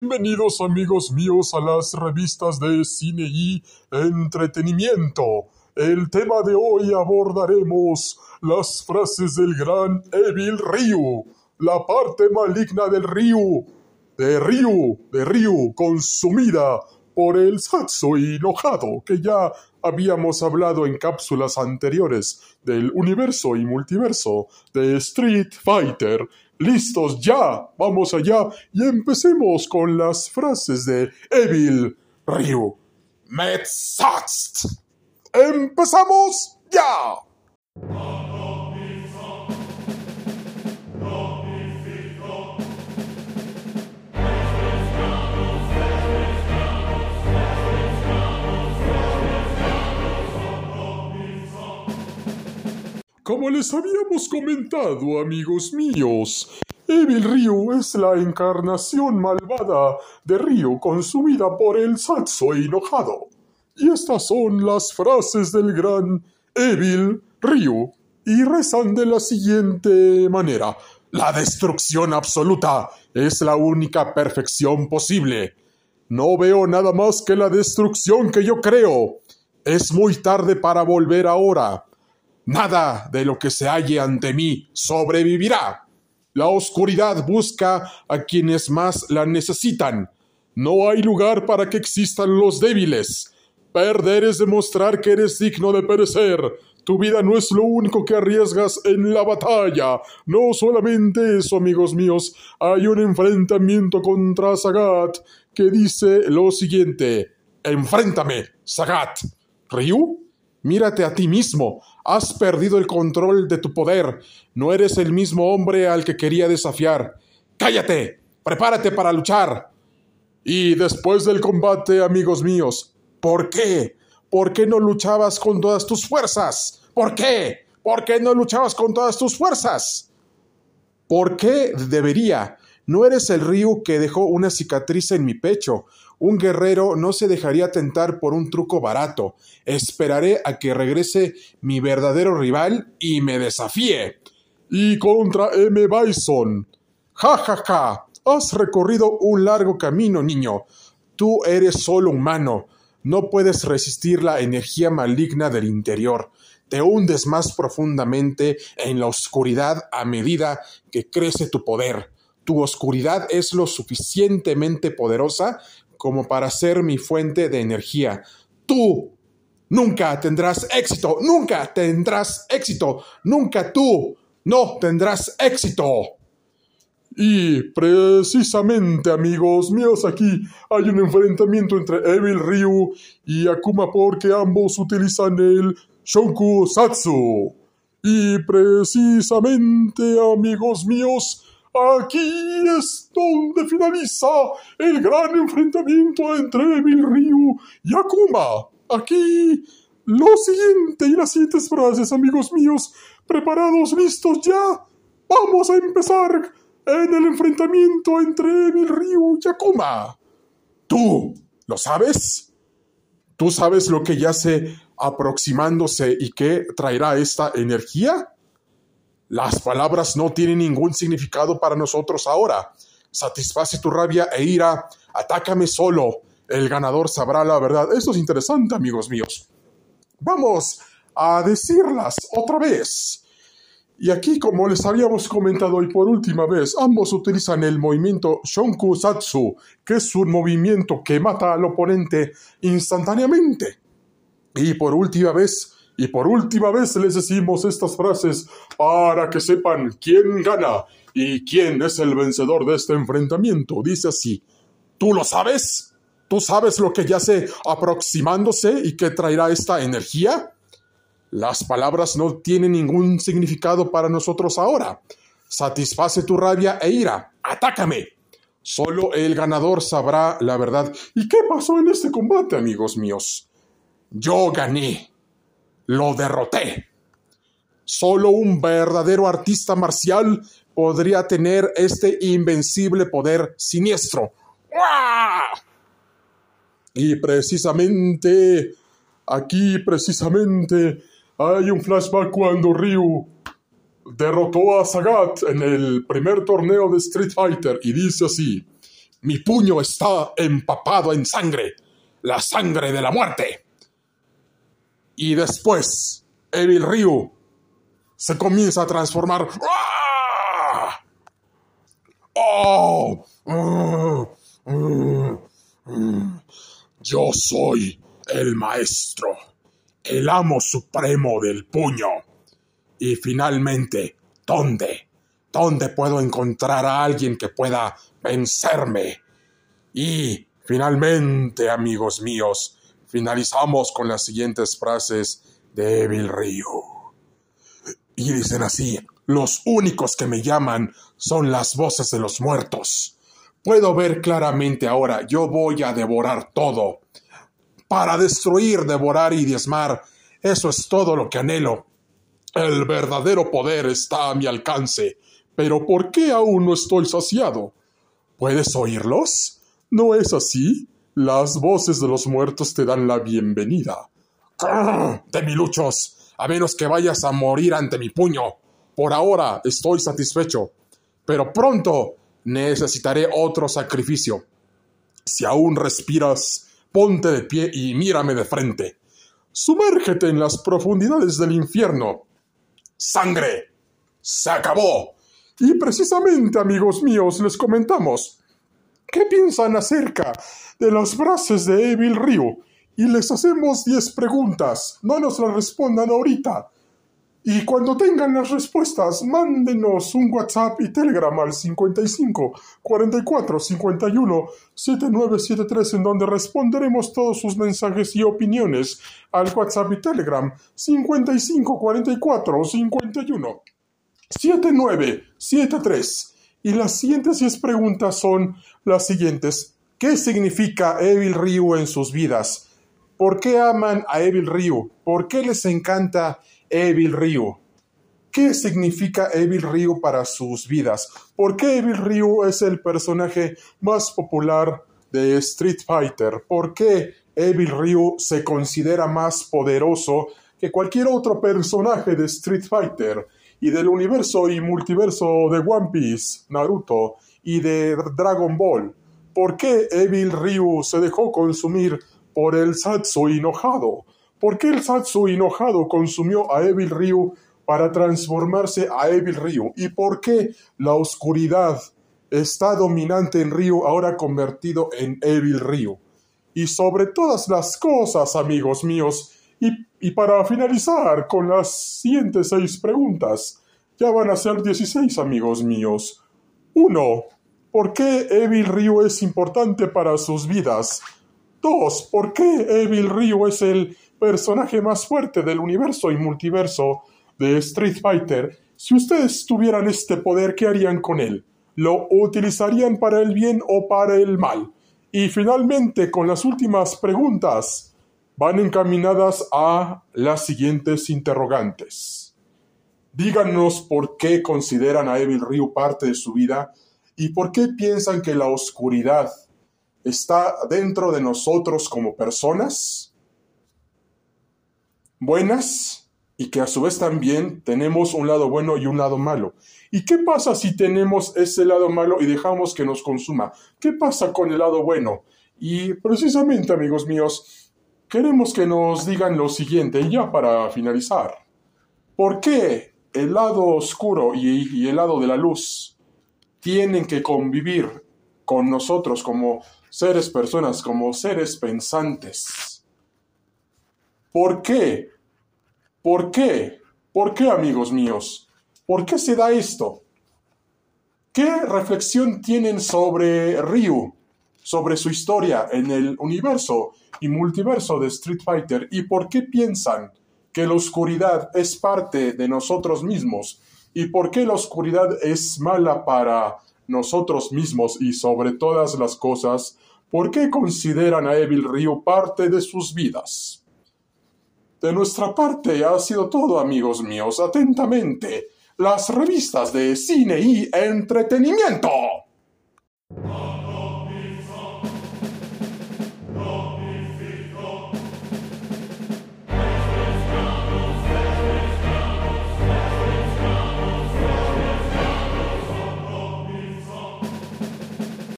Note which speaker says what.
Speaker 1: Bienvenidos amigos míos a las revistas de cine y entretenimiento. El tema de hoy abordaremos las frases del gran Evil Ryu, la parte maligna del Ryu, de Ryu, de Ryu, consumida por el Satsu enojado que ya habíamos hablado en cápsulas anteriores del universo y multiverso de Street Fighter. Listos ya, vamos allá y empecemos con las frases de Evil Ryu. Metzast. ¡Empezamos ya! Como les habíamos comentado, amigos míos, Evil Ryu es la encarnación malvada de Ryu consumida por el Satsu enojado. Y estas son las frases del gran Evil Ryu, y rezan de la siguiente manera. La destrucción absoluta es la única perfección posible. No veo nada más que la destrucción que yo creo. Es muy tarde para volver ahora. Nada de lo que se halle ante mí sobrevivirá. La oscuridad busca a quienes más la necesitan. No hay lugar para que existan los débiles. Perder es demostrar que eres digno de perecer. Tu vida no es lo único que arriesgas en la batalla. No solamente eso, amigos míos. Hay un enfrentamiento contra Sagat que dice lo siguiente. Enfréntame, Sagat. ¿Ryu? Mírate a ti mismo. Has perdido el control de tu poder. No eres el mismo hombre al que quería desafiar. Cállate. Prepárate para luchar. Y después del combate, amigos míos, ¿por qué? ¿Por qué no luchabas con todas tus fuerzas? ¿Por qué? ¿Por qué no luchabas con todas tus fuerzas? ¿Por qué debería? No eres el río que dejó una cicatriz en mi pecho. Un guerrero no se dejaría tentar por un truco barato. Esperaré a que regrese mi verdadero rival y me desafíe. Y contra M. Bison. Ja, ja, ja. Has recorrido un largo camino, niño. Tú eres solo humano. No puedes resistir la energía maligna del interior. Te hundes más profundamente en la oscuridad a medida que crece tu poder. Tu oscuridad es lo suficientemente poderosa como para ser mi fuente de energía. Tú nunca tendrás éxito, nunca tendrás éxito, nunca tú no tendrás éxito. Y precisamente, amigos míos, aquí hay un enfrentamiento entre Evil Ryu y Akuma porque ambos utilizan el Shonku Satsu. Y precisamente, amigos míos, aquí es donde finaliza el gran enfrentamiento entre Evil Ryu y Akuma. Aquí lo siguiente y las siguientes frases, amigos míos, preparados, listos ya. Vamos a empezar en el enfrentamiento entre Evil Ryu y Akuma. ¿Tú lo sabes? ¿Tú sabes lo que yace aproximándose y qué traerá esta energía? Las palabras no tienen ningún significado para nosotros ahora. Satisface tu rabia e ira, atácame solo. El ganador sabrá la verdad. Esto es interesante, amigos míos. Vamos a decirlas otra vez. Y aquí, como les habíamos comentado hoy por última vez, ambos utilizan el movimiento Shonku Satsu, que es un movimiento que mata al oponente instantáneamente. Y por última vez, y por última vez les decimos estas frases para que sepan quién gana y quién es el vencedor de este enfrentamiento. Dice así, ¿tú lo sabes? ¿Tú sabes lo que yace aproximándose y que traerá esta energía? Las palabras no tienen ningún significado para nosotros ahora. Satisface tu rabia e ira. ¡Atácame! Solo el ganador sabrá la verdad. ¿Y qué pasó en este combate, amigos míos? Yo gané. Lo derroté. Solo un verdadero artista marcial podría tener este invencible poder siniestro. Y precisamente, aquí precisamente, hay un flashback cuando Ryu derrotó a Sagat en el primer torneo de Street Fighter y dice así, Mi puño está empapado en sangre, la sangre de la muerte. Y después, Evil Ryu se comienza a transformar. ¡Ah! ¡Oh! Yo soy el maestro, el amo supremo del puño. Y finalmente, ¿dónde? ¿Dónde puedo encontrar a alguien que pueda vencerme? Y finalmente, amigos míos, finalizamos con las siguientes frases de Evil Ryu. Y dicen así, los únicos que me llaman son las voces de los muertos. Puedo ver claramente ahora, yo voy a devorar todo. Para destruir, devorar y diezmar, eso es todo lo que anhelo. El verdadero poder está a mi alcance. Pero ¿por qué aún no estoy saciado? ¿Puedes oírlos? ¿No es así? Las voces de los muertos te dan la bienvenida. Demiluchos, a menos que vayas a morir ante mi puño. Por ahora estoy satisfecho. Pero pronto necesitaré otro sacrificio. Si aún respiras, ponte de pie y mírame de frente. Sumérgete en las profundidades del infierno sangre. Se acabó. Y precisamente, amigos míos, les comentamos. ¿Qué piensan acerca de las frases de Evil Ryu? Y les hacemos 10 preguntas. No nos las respondan ahorita. Y cuando tengan las respuestas, mándenos un WhatsApp y Telegram al 55 44 51 7973 en donde responderemos todos sus mensajes y opiniones al WhatsApp y Telegram 55 44 51 7973. Y las siguientes 10 preguntas son las siguientes. ¿Qué significa Evil Ryu en sus vidas? ¿Por qué aman a Evil Ryu? ¿Por qué les encanta Evil Ryu. ¿Qué significa Evil Ryu para sus vidas? ¿Por qué Evil Ryu es el personaje más popular de Street Fighter? ¿Por qué Evil Ryu se considera más poderoso que cualquier otro personaje de Street Fighter y del universo y multiverso de One Piece, Naruto y de Dragon Ball? ¿Por qué Evil Ryu se dejó consumir por el Satsu enojado? ¿Por qué el Satsu enojado consumió a Evil Ryu para transformarse a Evil Ryu? ¿Y por qué la oscuridad está dominante en Ryu ahora convertido en Evil Ryu? Y sobre todas las cosas, amigos míos, y, para finalizar con las siguientes seis preguntas, ya van a ser 16 amigos míos. 1. ¿Por qué Evil Ryu es importante para sus vidas? 2. ¿Por qué Evil Ryu es el personaje más fuerte del universo y multiverso de Street Fighter, si ustedes tuvieran este poder, ¿qué harían con él? ¿Lo utilizarían para el bien o para el mal? Y finalmente, con las últimas preguntas, van encaminadas a las siguientes interrogantes. Díganos por qué consideran a Evil Ryu parte de su vida y por qué piensan que la oscuridad está dentro de nosotros como personas buenas y que a su vez también tenemos un lado bueno y un lado malo. ¿Y qué pasa si tenemos ese lado malo y dejamos que nos consuma? ¿Qué pasa con el lado bueno? Y precisamente, amigos míos, queremos que nos digan lo siguiente, ya para finalizar. ¿Por qué el lado oscuro y, y el lado de la luz tienen que convivir con nosotros como seres personas, como seres pensantes? ¿Por qué? ¿Por qué? ¿Por qué, amigos míos? ¿Por qué se da esto? ¿Qué reflexión tienen sobre Ryu, sobre su historia en el universo y multiverso de Street Fighter y por qué piensan que la oscuridad es parte de nosotros mismos y por qué la oscuridad es mala para nosotros mismos y sobre todas las cosas, por qué consideran a Evil Ryu parte de sus vidas? De nuestra parte ha sido todo, amigos míos. Atentamente, las revistas de cine y entretenimiento.